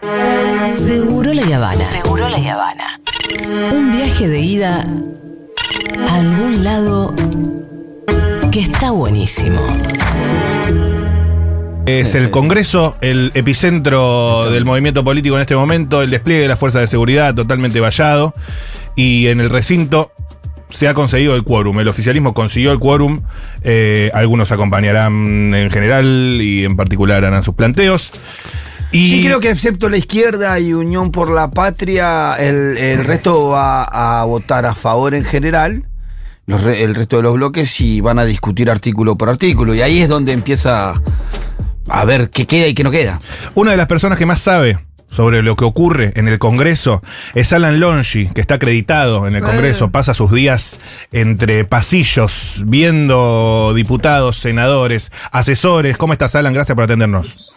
Seguro la Habana. Seguro la Habana. Un viaje de ida a algún lado que está buenísimo. Es el Congreso, el epicentro del movimiento político en este momento, el despliegue de las fuerzas de seguridad totalmente vallado y en el recinto se ha conseguido el quórum, el oficialismo consiguió el quórum, eh, algunos acompañarán en general y en particular harán sus planteos. Y Sí, creo que excepto la izquierda y Unión por la Patria, el, el resto va a votar a favor en general, los re- el resto de los bloques, y van a discutir artículo por artículo. Y ahí es donde empieza a ver qué queda y qué no queda. Una de las personas que más sabe sobre lo que ocurre en el Congreso es Alan Longi, que está acreditado en el Congreso, pasa sus días entre pasillos, viendo diputados, senadores, asesores. ¿Cómo estás, Alan? Gracias por atendernos.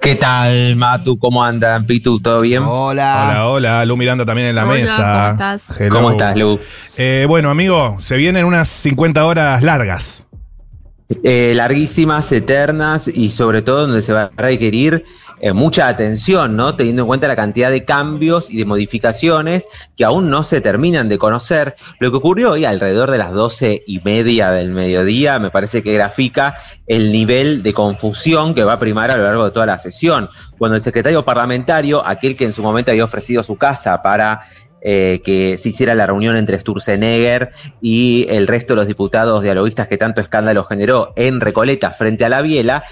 ¿Qué tal, Matu? ¿Cómo andan, Pitu? ¿Todo bien? Hola. Hola, hola. Lu Miranda también en la Hola, mesa. ¿cómo estás? Hello. ¿Cómo estás, Lu? Eh, bueno, amigo, se vienen unas 50 horas largas. Eh, larguísimas, eternas y sobre todo donde se va a requerir eh, mucha atención, ¿no? Teniendo en cuenta la cantidad de cambios y de modificaciones que aún no se terminan de conocer. Lo que ocurrió hoy alrededor de las doce y media del mediodía me parece que grafica el nivel de confusión que va a primar a lo largo de toda la sesión. Cuando el secretario parlamentario, aquel que en su momento había ofrecido su casa para eh, que se hiciera la reunión entre Sturzenegger y el resto de los diputados dialoguistas que tanto escándalo generó en Recoleta frente a la Biela,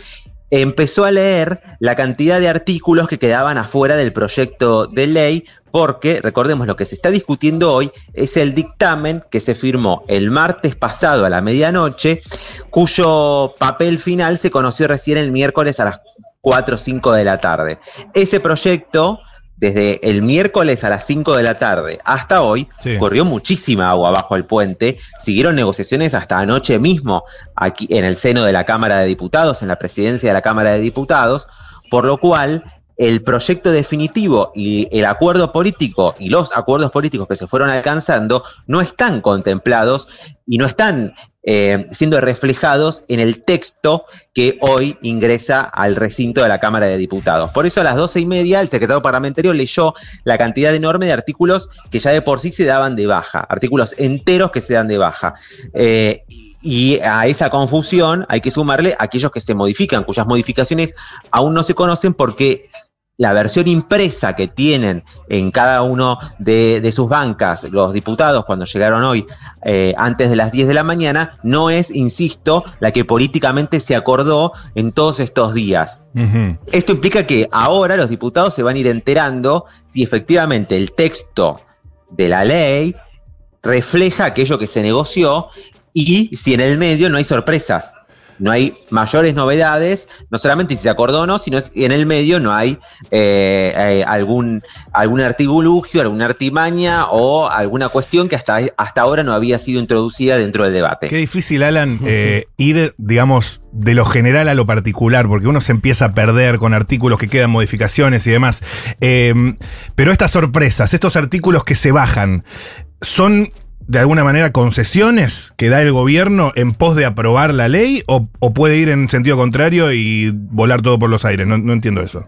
empezó a leer la cantidad de artículos que quedaban afuera del proyecto de ley, porque recordemos lo que se está discutiendo hoy es el dictamen que se firmó el martes pasado a la medianoche, cuyo papel final se conoció recién el miércoles a las 4 o 5 de la tarde. Ese proyecto desde el miércoles a las 5 de la tarde hasta hoy, Sí. corrió muchísima agua bajo el puente, siguieron negociaciones hasta anoche mismo aquí en el seno de la Cámara de Diputados, en la presidencia de la Cámara de Diputados, por lo cual el proyecto definitivo y el acuerdo político y los acuerdos políticos que se fueron alcanzando no están contemplados y no están eh, siendo reflejados en el texto que hoy ingresa al recinto de la Cámara de Diputados. Por eso a las doce y media el secretario parlamentario leyó la cantidad enorme de artículos que ya de por sí se daban de baja, artículos enteros que se dan de baja. Eh, y a esa confusión hay que sumarle aquellos que se modifican, cuyas modificaciones aún no se conocen porque la versión impresa que tienen en cada uno de, de sus bancas los diputados cuando llegaron hoy eh, antes de las 10 de la mañana no es, insisto, la que políticamente se acordó en todos estos días. Esto implica que ahora los diputados se van a ir enterando si efectivamente el texto de la ley refleja aquello que se negoció y si en el medio no hay sorpresas. No hay mayores novedades, no solamente si se acordó o no, sino si en el medio no hay eh, eh, algún, algún artigulugio, alguna artimaña o alguna cuestión que hasta, hasta ahora no había sido introducida dentro del debate. Qué difícil, Alan, eh, ir, digamos, de lo general a lo particular, porque uno se empieza a perder con artículos que quedan modificaciones y demás. Pero estas sorpresas, estos artículos que se bajan, ¿son de alguna manera concesiones que da el gobierno en pos de aprobar la ley o, o puede ir en sentido contrario y volar todo por los aires? No, entiendo eso.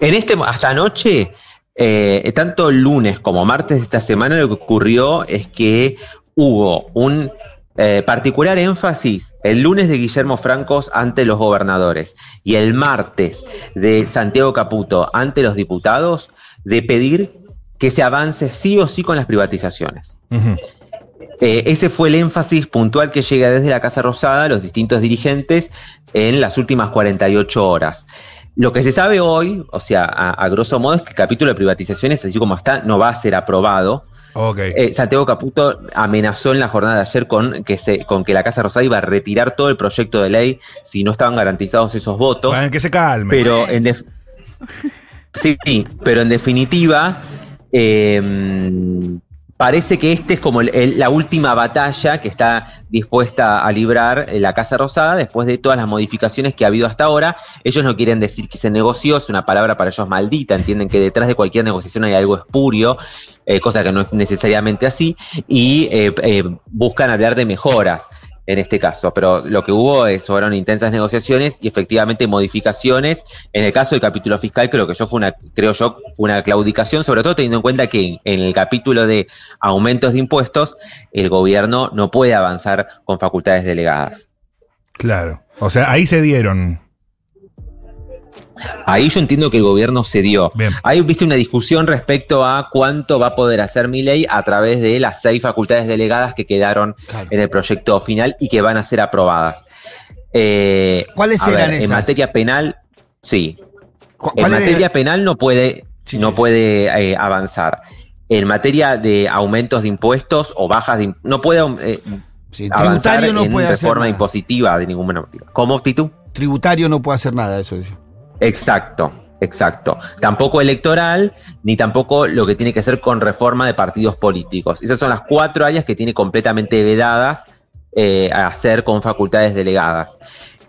En este, hasta anoche, eh, tanto lunes como martes de esta semana, lo que ocurrió es que hubo un eh, particular énfasis el lunes de Guillermo Francos ante los gobernadores y el martes de Santiago Caputo ante los diputados de pedir que se avance sí o sí con las privatizaciones. Eh, ese fue el énfasis puntual que llega desde la Casa Rosada a los distintos dirigentes en las últimas 48 horas. Lo que se sabe hoy, o sea, a, a grosso modo, es que el capítulo de privatizaciones, así como está, no va a ser aprobado. Eh, Santiago Caputo amenazó en la jornada de ayer con que, se, con que la Casa Rosada iba a retirar todo el proyecto de ley si no estaban garantizados esos votos. Bueno, que se calme. Pero en sí, sí, pero en definitiva, eh, parece que este es como la última batalla que está dispuesta a librar eh, la Casa Rosada después de todas las modificaciones que ha habido hasta ahora. Ellos no quieren decir que se negoció, es una palabra para ellos maldita, entienden que detrás de cualquier negociación hay algo espurio, eh, cosa que no es necesariamente así, y eh, buscan hablar de mejoras. En este caso, pero lo que hubo es, fueron intensas negociaciones y efectivamente modificaciones. En el caso del capítulo fiscal, creo que yo fue una, creo yo, fue una claudicación, sobre todo teniendo en cuenta que en el capítulo de aumentos de impuestos, el gobierno no puede avanzar con facultades delegadas. Claro. O sea, ahí se dieron. Ahí yo entiendo que el gobierno cedió. Bien. Ahí viste una discusión respecto a cuánto va a poder hacer mi ley a través de las seis facultades delegadas que quedaron Claro. en el proyecto final y que van a ser aprobadas. Eh, ¿Cuáles eran ver, En esas? materia penal, sí. ¿Cu- En era- materia penal no puede, Sí, no sí. puede eh, avanzar. En materia de aumentos de impuestos o bajas de no puede eh, Sí, avanzar tributario no en puede hacer reforma impositiva de ninguna manera. ¿Cómo, Titu? Tributario no puede hacer nada, eso dice. Exacto, exacto. Tampoco electoral, ni tampoco lo que tiene que hacer con reforma de partidos políticos. Esas son las cuatro áreas que tiene completamente vedadas eh, a hacer con facultades delegadas.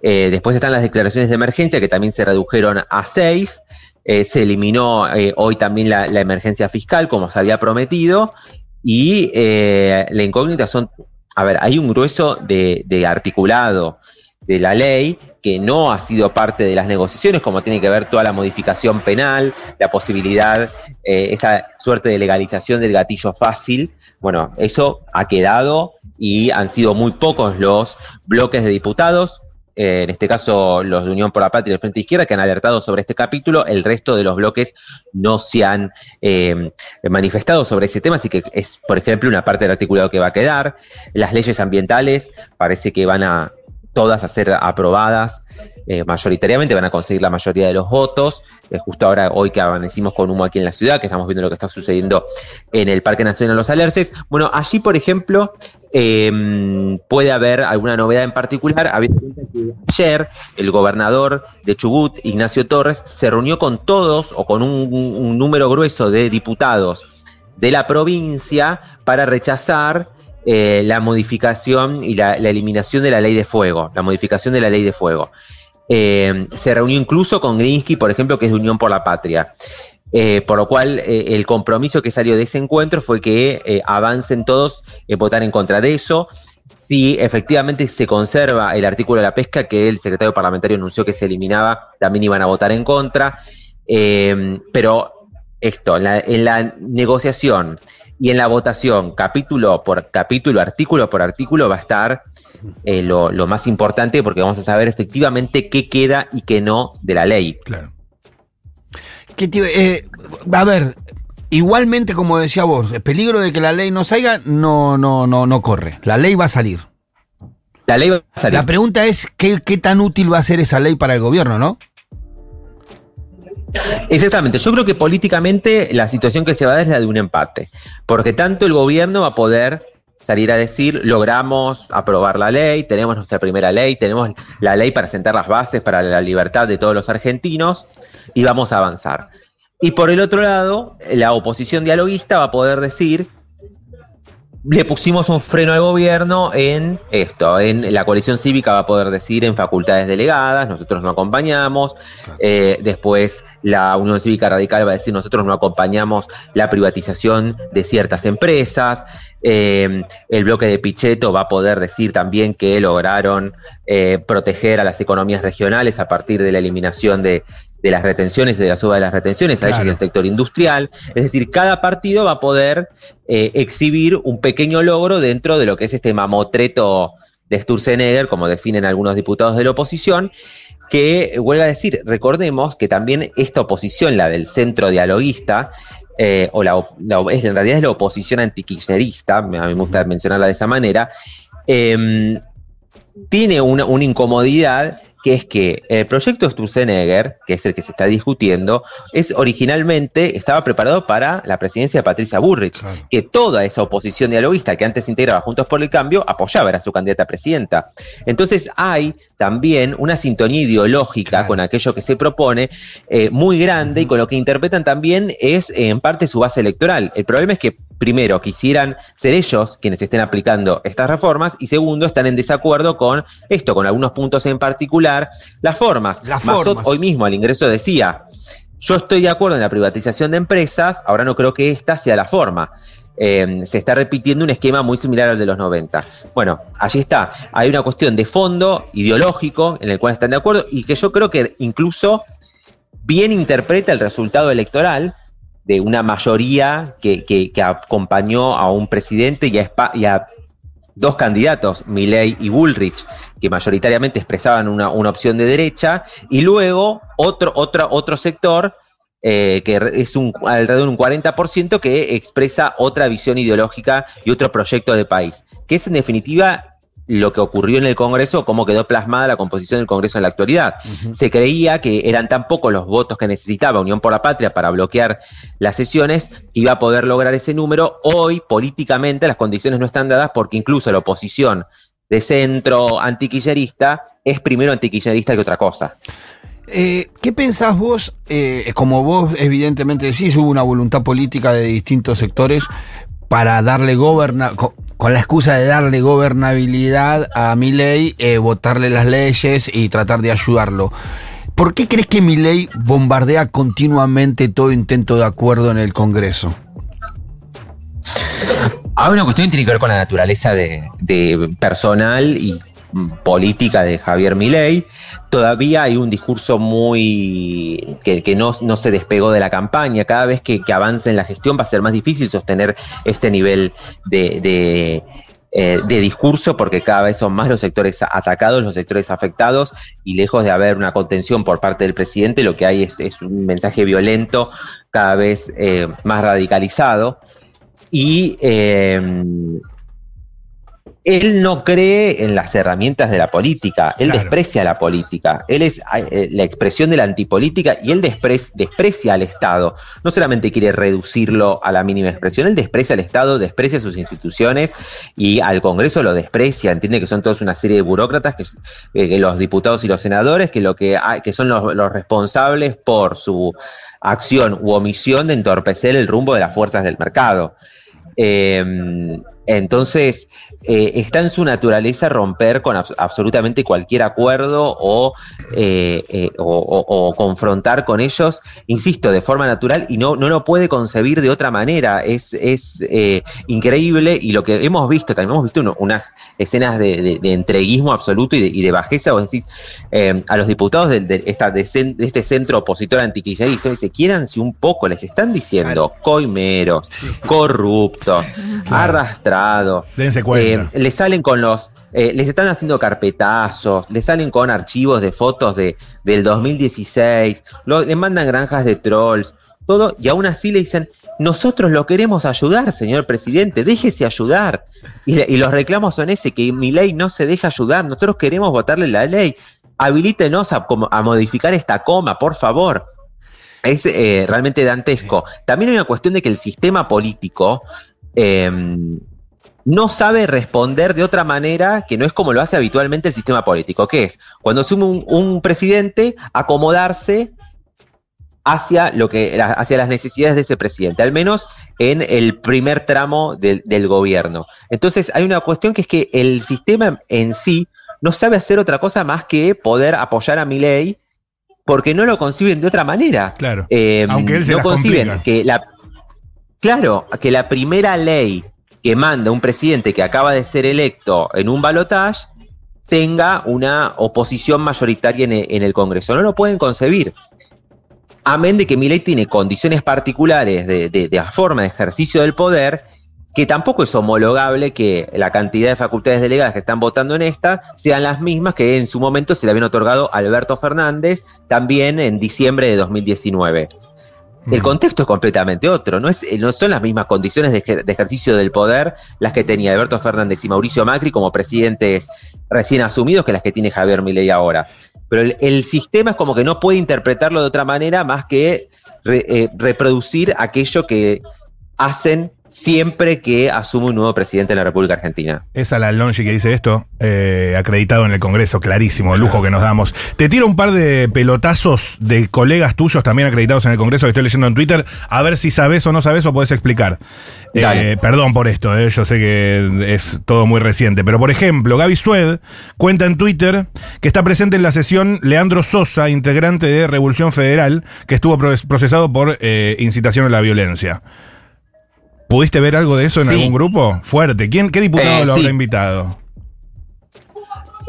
Eh, después están las declaraciones de emergencia, que también se redujeron a seis. Eh, se eliminó hoy también la, emergencia fiscal, como se había prometido. Y la incógnita son, a ver, hay un grueso de articulado de la ley que no ha sido parte de las negociaciones, como tiene que ver toda la modificación penal, la posibilidad, eh, esa suerte de legalización del gatillo fácil. Bueno, eso ha quedado y han sido muy pocos los bloques de diputados, eh, en este caso los de Unión por la Patria y el Frente Izquierda, que han alertado sobre este capítulo. El resto de los bloques no se han eh, manifestado sobre ese tema, así que es, por ejemplo, una parte del articulado que va a quedar. Las leyes ambientales parece que van a todas a ser aprobadas eh, mayoritariamente, van a conseguir la mayoría de los votos. Eh, justo ahora, hoy que amanecimos con humo aquí en la ciudad, que estamos viendo lo que está sucediendo en el Parque Nacional Los Alerces. Bueno, allí, por ejemplo, eh, puede haber alguna novedad en particular. Ayer el gobernador de Chubut, Ignacio Torres, se reunió con todos o con un número grueso de diputados de la provincia para rechazar eh, la modificación y la, eliminación de la ley de fuego, la modificación de la ley de fuego. Eh, se reunió incluso con Grinsky, por ejemplo, que es de Unión por la Patria. Eh, por lo cual, el compromiso que salió de ese encuentro fue que avancen todos en votar en contra de eso. Si efectivamente se conserva el artículo de la pesca que el secretario parlamentario anunció que se eliminaba, también iban a votar en contra. Pero esto, en la, en la negociación y en la votación, capítulo por capítulo, artículo por artículo, va a estar eh, lo, lo más importante porque vamos a saber efectivamente qué queda y qué no de la ley. Claro. ¿Qué te iba- eh, a ver, igualmente como decía vos, el peligro de que la ley no salga no, no, no, no corre. La ley va a salir. La ley va a salir. La pregunta es ¿qué, qué tan útil va a ser esa ley para el gobierno, ¿no? Exactamente, yo creo que políticamente la situación que se va a dar es la de un empate, porque tanto el gobierno va a poder salir a decir, logramos aprobar la ley, tenemos nuestra primera ley, tenemos la ley para sentar las bases para la libertad de todos los argentinos y vamos a avanzar. Y por el otro lado, la oposición dialoguista va a poder decir, le pusimos un freno al gobierno en esto, en la coalición cívica va a poder decir en facultades delegadas, nosotros no acompañamos, eh, después la Unión Cívica Radical va a decir nosotros no acompañamos la privatización de ciertas empresas, eh, el bloque de Pichetto va a poder decir también que lograron eh, proteger a las economías regionales a partir de la eliminación de, de las retenciones, de la suba de las retenciones, a ellas Claro. el sector industrial. Es decir, cada partido va a poder eh, exhibir un pequeño logro dentro de lo que es este mamotreto de Sturzenegger, como definen algunos diputados de la oposición, que, vuelvo a decir, recordemos que también esta oposición, la del centro dialoguista, eh, o la, en realidad es la oposición antikirchnerista, a mí me gusta mencionarla de esa manera, em, tiene una, una incomodidad que es que el proyecto Sturzenegger, que es el que se está discutiendo, es originalmente estaba preparado para la presidencia de Patricia Burrich, Claro. que toda esa oposición dialoguista que antes integraba Juntos por el Cambio apoyaba, era su candidata a presidenta. Entonces hay también una sintonía ideológica Claro. con aquello que se propone eh, muy grande y con lo que interpretan también es en parte su base electoral. El problema es que primero quisieran ser ellos quienes estén aplicando estas reformas y segundo están en desacuerdo con esto, con algunos puntos en particular, las formas. Las formas. hoy mismo al ingreso decía, yo estoy de acuerdo en la privatización de empresas, ahora no creo que esta sea la forma. eh, se está repitiendo un esquema muy similar al de los 90. Bueno, allí está. Hay una cuestión de fondo ideológico en el cual están de acuerdo y que yo creo que incluso bien interpreta el resultado electoral de una mayoría que, que- acompañó a un presidente y a, Espa- y a dos candidatos, Milley y Bullrich, que mayoritariamente expresaban una, una opción de derecha, y luego otro, otro, otro sector, eh, que es un, alrededor de un 40%, que expresa otra visión ideológica y otro proyecto de país, que es en definitiva lo que ocurrió en el Congreso, cómo quedó plasmada la composición del Congreso en la actualidad. Se creía que eran tan pocos los votos que necesitaba Unión por la Patria para bloquear las sesiones que iba a poder lograr ese número. Hoy, políticamente, las condiciones no están dadas porque incluso la oposición de centro antiquillerista es primero antiquillerista que otra cosa. Eh, ¿Qué pensás vos? eh, como vos evidentemente decís, hubo una voluntad política de distintos sectores para darle goberna con, la excusa de darle gobernabilidad a Milei, eh, votarle las leyes y tratar de ayudarlo. ¿Por qué crees que Milei bombardea continuamente todo intento de acuerdo en el Congreso? Hay una cuestión que tiene que ver con la naturaleza de, personal y política de Javier Milei. Todavía hay un discurso muy que, que no, no se despegó de la campaña. Cada vez que, que avance en la gestión va a ser más difícil sostener este nivel de, de, eh, de discurso porque cada vez son más los sectores atacados, los sectores afectados y lejos de haber una contención por parte del presidente, lo que hay es, un mensaje violento cada vez eh, más radicalizado y eh, él no cree en las herramientas de la política, él Claro. desprecia la política, él es eh, la expresión de la antipolítica y él despre- desprecia al Estado. No solamente quiere reducirlo a la mínima expresión, él desprecia al Estado, desprecia sus instituciones y al Congreso lo desprecia, entiende que son todos una serie de burócratas, que, eh, que los diputados y los senadores, que, lo que, que son los, los responsables por su acción u omisión de entorpecer el rumbo de las fuerzas del mercado. Eh, entonces, eh, está en su naturaleza romper con abs- absolutamente cualquier acuerdo o, eh, eh, o- o- o confrontar con ellos, insisto, de forma natural y no, no lo puede concebir de otra manera. Es, es increíble y lo que hemos visto, también hemos visto uno- unas escenas de, de- de entreguismo absoluto y de, y de bajeza. Vos decís, a los diputados de, de esta, de, cen- de este centro opositor antiquillerista, dice, quiéranse un poco, les están diciendo coimeros, corruptos, arrastrados. Dense cuenta. Eh, le salen con los. eh, les están haciendo carpetazos, le salen con archivos de fotos de, del 2016, lo- le mandan granjas de trolls, todo, y aún así le dicen. Nosotros lo queremos ayudar, señor presidente, déjese ayudar. Y, le- y los reclamos son ese, que mi ley no se deja ayudar, nosotros queremos votarle la ley. Habilítenos a, modificar esta coma, por favor. Es eh, realmente dantesco. También hay una cuestión de que el sistema político eh, no sabe responder de otra manera que no es como lo hace habitualmente el sistema político, que es cuando asume un, un presidente acomodarse hacia lo que hacia las necesidades de ese presidente, al menos en el primer tramo del, del gobierno. Entonces hay una cuestión que es que el sistema en sí no sabe hacer otra cosa más que poder apoyar a mi ley porque no lo conciben de otra manera. Claro. Eh, Aunque él se no conciben complica. que la claro que la primera ley que manda un presidente que acaba de ser electo en un balotaje tenga una oposición mayoritaria en el, en el Congreso. No lo pueden concebir. Amén de que mi ley tiene condiciones particulares de la forma de ejercicio del poder, que tampoco es homologable que la cantidad de facultades delegadas que están votando en esta sean las mismas que en su momento se le habían otorgado a Alberto Fernández también en diciembre de 2019. El Mm. contexto es completamente otro, no, es, eh, no son las mismas condiciones de, ejer- de ejercicio del poder las que tenía Alberto Fernández y Mauricio Macri como presidentes recién asumidos que las que tiene Javier Milei ahora. Pero el, el sistema es como que no puede interpretarlo de otra manera más que re- eh, reproducir aquello que hacen siempre que asume un nuevo presidente de la República Argentina. Es Alan Longi que dice esto, eh, acreditado en el Congreso, clarísimo, el lujo que nos damos. Te tiro un par de pelotazos de colegas tuyos también acreditados en el Congreso que estoy leyendo en Twitter, a ver si sabes o no sabes o podés explicar. Eh, perdón por esto, eh, yo sé que es todo muy reciente, pero por ejemplo, Gaby Sued cuenta en Twitter que está presente en la sesión Leandro Sosa, integrante de Revolución Federal, que estuvo pro- procesado por eh, incitación a la violencia. ¿Pudiste ver algo de eso en Sí. algún grupo? Fuerte. ¿Quién, ¿Qué diputado Eh, lo habrá sí. invitado?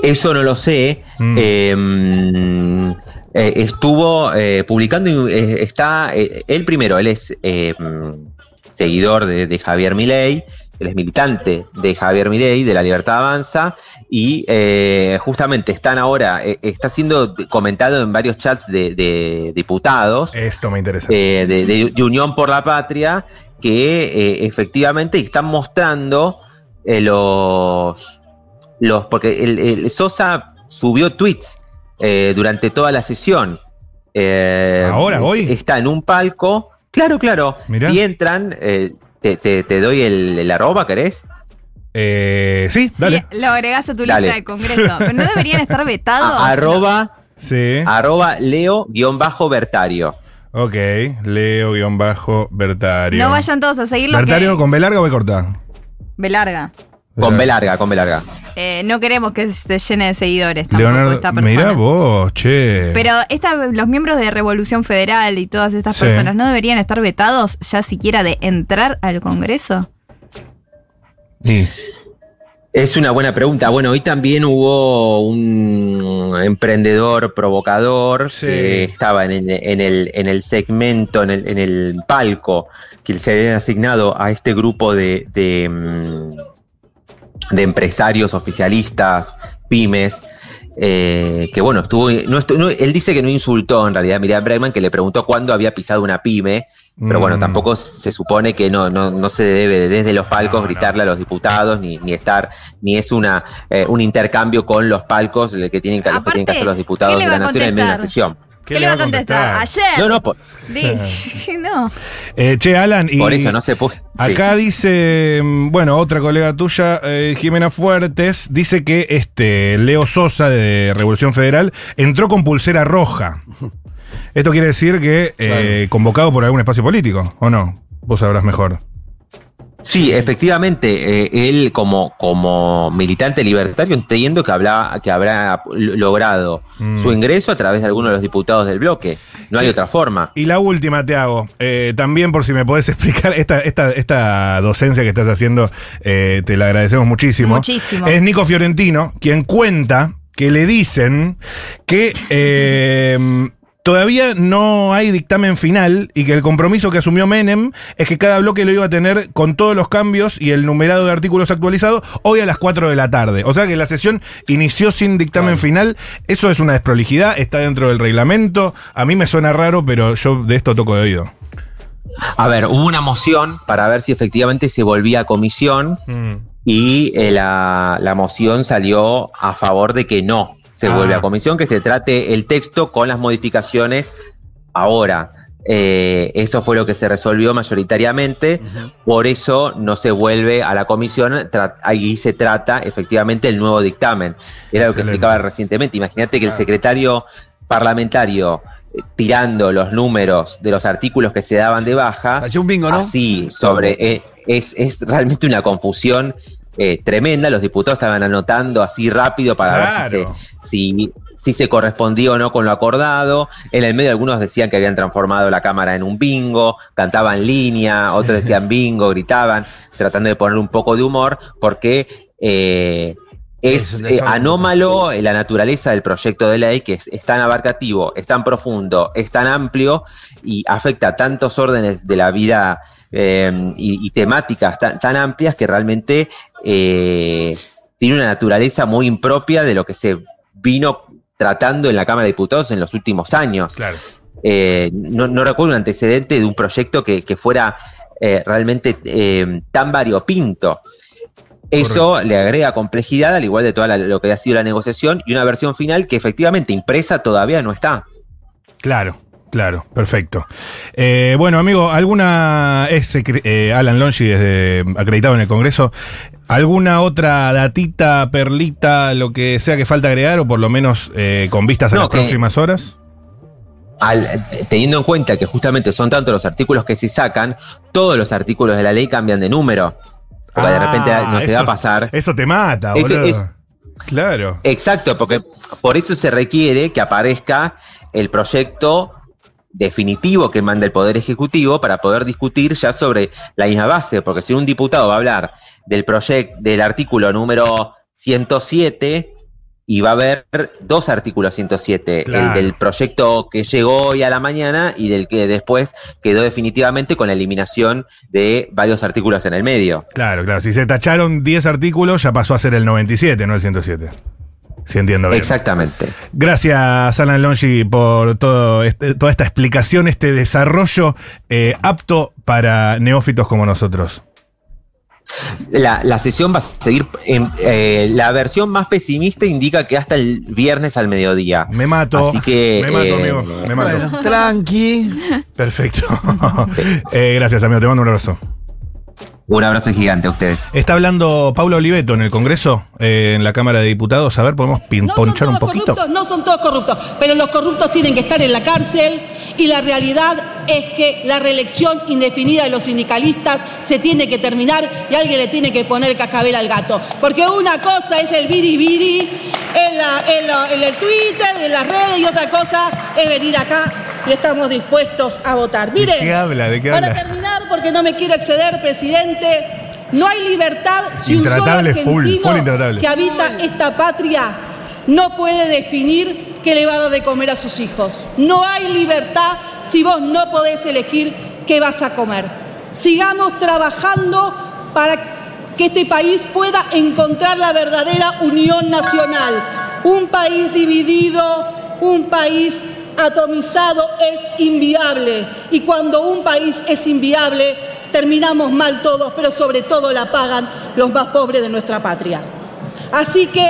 Eso no lo sé. Mm. Eh, mm, eh, estuvo eh, publicando, está, él primero, él es mm, seguidor de, de Javier Milei, él es militante de Javier Milei, de La Libertad Avanza, y eh, justamente están ahora, eh, está siendo comentado en varios chats de, de diputados Esto me interesa. eh, de, de- de Unión por la Patria que eh, efectivamente están mostrando eh, los, los. Porque el, el Sosa subió tweets eh, durante toda la sesión. Eh, ¿Ahora, hoy? Está en un palco. Claro, claro. Mirá. Si entran, eh, te, te- te doy el, el arroba, ¿querés? Eh, sí, dale. Sí, lo agregás a tu Dale. lista de congreso. Pero no deberían estar vetados. A- arroba, Sí. arroba Leo-Bertario. Ok. Leo-Bertario. No vayan todos a seguirlo. ¿Bertario que... con B larga o B corta? B larga. Con B larga, con B larga. Eh, no queremos que se llene de seguidores tampoco Leonardo. esta persona. Mirá vos, che. Pero esta, los miembros de Revolución Federal y todas estas Sí. personas no deberían estar vetados ya siquiera de entrar al Congreso. Sí. Es una buena pregunta. Bueno, hoy también hubo un emprendedor provocador Sí. que estaba en el, en el, en el segmento, en el, en el palco que se habían asignado a este grupo de, de, mm, de empresarios oficialistas, pymes. eh, que bueno, estuvo, no estu- no- él dice que no insultó en realidad a Miriam Bregman, que le preguntó cuándo había pisado una pyme, pero bueno, Mm. tampoco se supone que no, no, no se debe desde los palcos No, gritarle a los diputados, ni, ni estar, ni es una eh, un intercambio con los palcos el que tienen que, los que tienen que hacer los diputados ¿qué le de la nación en medio de la contestar? sesión. ¿Qué, le va a contestar? Ayer. No, no, por, no. Eh, che, Alan. Y por eso no se puede. sí. Acá dice, mm, bueno, otra colega tuya, eh, Jimena Fuertes, dice que este Leo Sosa de Revolución Federal entró con pulsera roja. Esto quiere decir que eh, convocado por algún espacio político, ¿o no? Vos sabrás mejor. Sí, efectivamente, eh, él como, como militante libertario entiendo que, habla, que habrá logrado Mm. su ingreso a través de algunos de los diputados del bloque. No hay otra forma. Y la última te hago, eh, también por si me podés explicar, esta, esta, esta docencia que estás haciendo, eh, te la agradecemos muchísimo. Muchísimo. Es Nico Fiorentino, quien cuenta que le dicen que eh, todavía no hay dictamen final y que el compromiso que asumió Menem es que cada bloque lo iba a tener con todos los cambios y el numerado de artículos actualizados hoy a las 4 de la tarde. O sea que la sesión inició sin dictamen final. Eso es una desprolijidad, está dentro del reglamento. A mí me suena raro, pero yo de esto toco de oído. A ver, hubo una moción para ver si efectivamente se volvía a comisión y eh, la, la moción salió a favor de que no se Ah. vuelve a comisión, que se trate el texto con las modificaciones ahora. Eh, eso fue lo que se resolvió mayoritariamente, por eso no se vuelve a la comisión, ahí se trata efectivamente el nuevo dictamen. Era lo que explicaba recientemente. Imagínate que el Claro. secretario parlamentario eh, tirando los números de los artículos que se daban de baja, Hacía un bingo, ¿no? Así, sobre. eh, es, es realmente una confusión eh, tremenda. Los diputados estaban anotando así rápido para ver si se, si, si se correspondía o no con lo acordado. En el medio, algunos decían que habían transformado la Cámara en un bingo, cantaban línea, otros decían bingo, gritaban, tratando de poner un poco de humor, porque. eh, Es es eh, anómalo la naturaleza del proyecto de ley, que es, es tan abarcativo, es tan profundo, es tan amplio y afecta a tantos órdenes de la vida eh, y, y temáticas tan, tan amplias que realmente eh, tiene una naturaleza muy impropia de lo que se vino tratando en la Cámara de Diputados en los últimos años. Claro. Eh, no, no recuerdo un antecedente de un proyecto que, que fuera eh, realmente eh, tan variopinto. Eso le agrega complejidad, al igual de todo lo que ha sido la negociación, y una versión final que efectivamente impresa todavía no está. Claro, claro, perfecto. Eh, bueno, amigo, ¿alguna es eh, Alan Longi desde acreditado en el Congreso? ¿Alguna otra datita, perlita, lo que sea que falta agregar o por lo menos eh, con vistas a No, las que- próximas horas? Al- teniendo en cuenta que justamente son tantos los artículos que se sacan, todos los artículos de la ley cambian de número. Porque de Ah, repente no se va a pasar. Eso te mata, boludo. es- Claro. Exacto, porque por eso se requiere que aparezca el proyecto definitivo que manda el Poder Ejecutivo para poder discutir ya sobre la misma base, porque si un diputado va a hablar del proyecto, del artículo número 107, y va a haber dos artículos 107, Claro. el del proyecto que llegó hoy a la mañana y del que después quedó definitivamente con la eliminación de varios artículos en el medio. Claro, claro. Si se tacharon 10 artículos, ya pasó a ser el 97, no el 107. Si entiendo bien. Exactamente. Gracias, Alan Longi, por todo este- toda esta explicación, este desarrollo eh, apto para neófitos como nosotros. La, la sesión va a seguir, en, eh, la versión más pesimista indica que hasta el viernes al mediodía. Me mato. Así que, me mato, eh, amigo. Me mato. Bueno, tranqui. Perfecto. Eh, gracias, amigo. Te mando un abrazo. Un abrazo gigante a ustedes. Está hablando Paulo Oliveto en el Congreso, eh, en la Cámara de Diputados. A ver, ¿podemos No son pinponchar un poquito? corruptos, no son todos corruptos, pero los corruptos tienen que estar en la cárcel y la realidad es que la reelección indefinida de los sindicalistas se tiene que terminar y alguien le tiene que poner cascabel al gato. Porque una cosa es el biribiri en, la, en, la- en el Twitter, en las redes y otra cosa es venir acá y estamos dispuestos a votar. ¿De Mire, qué habla? ¿De qué para habla? Porque no me quiero exceder, presidente, no hay libertad si un solo full, argentino full que habita esta patria no puede definir qué le va a dar de comer a sus hijos. No hay libertad si vos no podés elegir qué vas a comer. Sigamos trabajando para que este país pueda encontrar la verdadera unión nacional. Un país dividido, un país atomizado es inviable. Y cuando un país es inviable, terminamos mal todos, pero sobre todo la pagan los más pobres de nuestra patria. Así que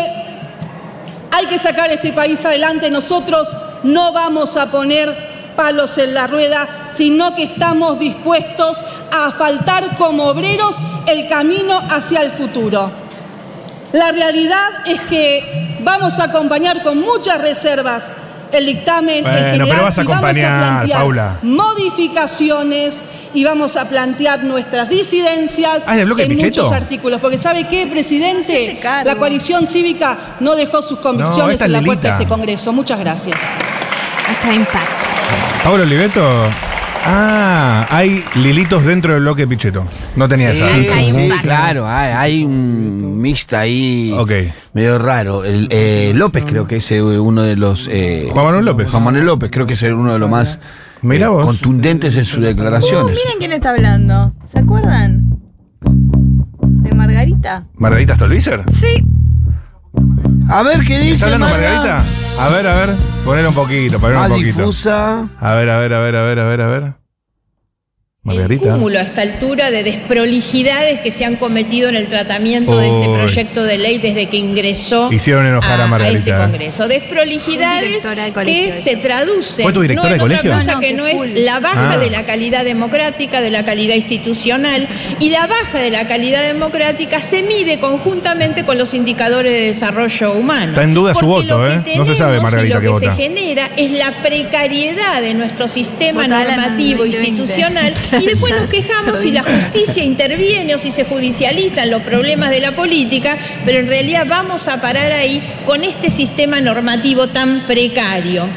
hay que sacar este país adelante. Nosotros no vamos a poner palos en la rueda, sino que estamos dispuestos a asfaltar como obreros el camino hacia el futuro. La realidad es que vamos a acompañar con muchas reservas el dictamen Bueno, en general pero vas a y vamos acompañar, plantear Paula. modificaciones y vamos a plantear nuestras disidencias Ah, ¿es de bloque en Pichetto? muchos artículos. Porque ¿sabe qué, presidente? La coalición cívica no dejó sus convicciones en la puerta de este Congreso. Muchas gracias. Hasta impacto. Paulo Oliveto. Ah, hay lilitos dentro del bloque Pichetto. No tenía Sí, esa. Hay sí, claro, hay, hay un mixta ahí Ok. medio raro. El, eh, López creo que es eh, uno de los... eh, Juan Manuel López. Juan Manuel López creo que es uno de los más eh, vos. contundentes en sus Uh, declaraciones. miren quién está hablando. ¿Se acuerdan? ¿De Margarita? ¿Margarita Stolbizer? Sí. A ver qué dice. ¿Está hablando Marga? Margarita? A ver, a ver. Ponele un poquito, Más un poquito. difusa. A ver, a ver, a ver, a ver, a ver, a ver. El Margarita. cúmulo a esta altura de desprolijidades que se han cometido en el tratamiento de este proyecto de ley desde que ingresó Hicieron enojar a Margarita, este eh. Congreso. Desprolijidades que se traducen ¿Fue tu directora no en de otra colegio? cosa No, no, que no es full. la baja Ah. de la calidad democrática, de la calidad institucional y la baja de la calidad democrática se mide conjuntamente con los indicadores de desarrollo humano. Está en duda su Porque voto, lo que ¿eh? No se sabe, tenemos y Margarita, lo que vota. se genera es la precariedad de nuestro sistema Votala el normativo 2020. institucional y después nos quejamos si la justicia interviene o si se judicializan los problemas de la política, pero en realidad vamos a parar ahí con este sistema normativo tan precario.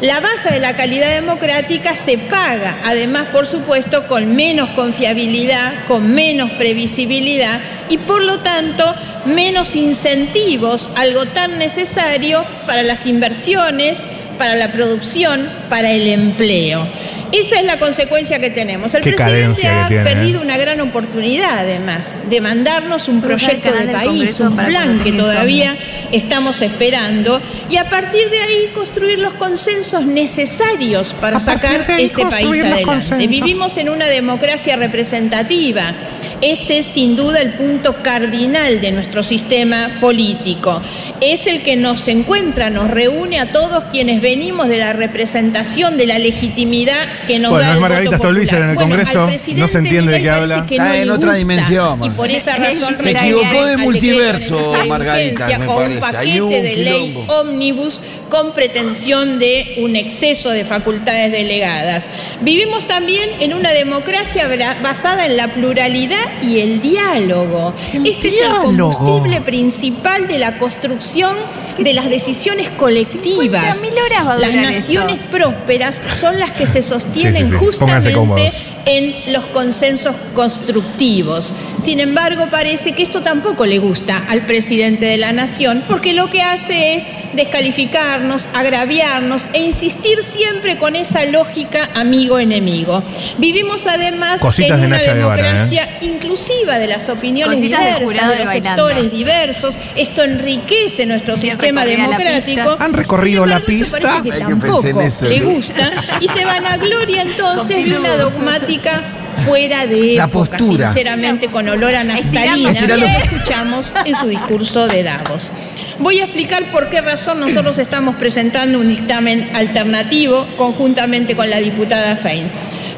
La baja de la calidad democrática se paga, además, por supuesto, con menos confiabilidad, con menos previsibilidad y, por lo tanto, menos incentivos, algo tan necesario para las inversiones, para la producción, para el empleo. Esa es la consecuencia que tenemos. El Qué presidente ha tiene, perdido ¿eh? una gran oportunidad, además, de mandarnos un proyecto de país, un plan que todavía estamos esperando y a partir de ahí construir los consensos necesarios para sacar este país adelante. Vivimos en una democracia representativa. Este es sin duda el punto cardinal de nuestro sistema político. Es el que nos encuentra, nos reúne a todos quienes venimos de la representación, de la legitimidad que nos Bueno, da es el Margarita Stolbizer en el. Bueno, Congreso, no se entiende de qué habla. que Está no en otra gusta, dimensión, Y por esa razón Se equivocó de multiverso, Margarita, me un parece. Hubo paquete un de ley ómnibus con pretensión de un exceso de facultades delegadas. Vivimos también en una democracia basada en la pluralidad y el diálogo. Este es el combustible principal de la construcción construcción de las decisiones colectivas. 50.000 horas va a Las naciones esto. prósperas son las que se sostienen Sí, sí, sí. Pónganse cómodos. justamente en los consensos constructivos. Sin embargo, parece que esto tampoco le gusta al presidente de la nación, porque lo que hace es descalificarnos, agraviarnos e insistir siempre con esa lógica amigo-enemigo. Vivimos además Cositas en de una Nacha Guevara, ¿eh? democracia inclusiva de las opiniones Cositas diversas, de los bailando. sectores diversos. Esto enriquece nuestro Bien sistema democrático. ¿Han recorrido la pista? parece que Hay que tampoco pensar en eso, le gusta y se vanagloria entonces de una dogmática fuera de La época, postura. sinceramente con olor a naftalina Estirando. que escuchamos en su discurso de Davos. Voy a explicar por qué razón nosotros estamos presentando un dictamen alternativo conjuntamente con la diputada Fein.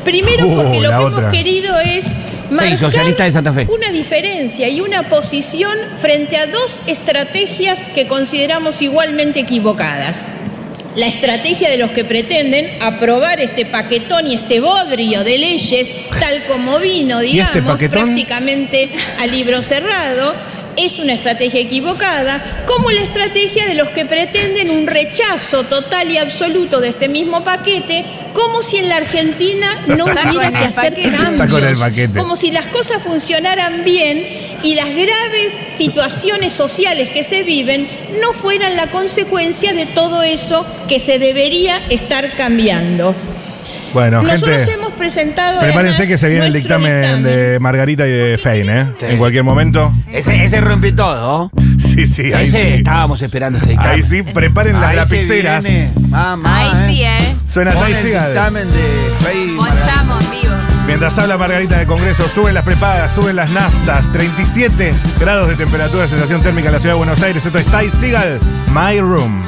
Primero Oh, porque lo que otra. hemos querido es marcar socialista de Santa Fe. una diferencia y una posición frente a dos estrategias que consideramos igualmente equivocadas. La estrategia de los que pretenden aprobar este paquetón y este bodrio de leyes tal como vino, ¿Y digamos, este paquetón? prácticamente a libro cerrado, es una estrategia equivocada, como la estrategia de los que pretenden un rechazo total y absoluto de este mismo paquete, como si en la Argentina no hubiera que hacer cambios. Como si las cosas funcionaran bien y las graves situaciones sociales que se viven no fueran la consecuencia de todo eso que se debería estar cambiando. Bueno, Nosotros gente. hemos presentado. Prepárense que se viene el dictamen, dictamen. de Margarita y de Fein, ¿eh? Sí. En cualquier momento. Ese, ese rompe todo. Sí, sí, ahí ese sí. estábamos esperando ese dictamen. Ahí sí, preparen las Ahí se lapiceras. viene, mamá, Ahí sí, ¿eh? Suena Pon el dictamen de vivo. Mientras habla Margarita del Congreso, suben las prepagas, suben las naftas, 37 grados de temperatura, sensación térmica en la ciudad de Buenos Aires. Esto es Ty Seagal, My Room.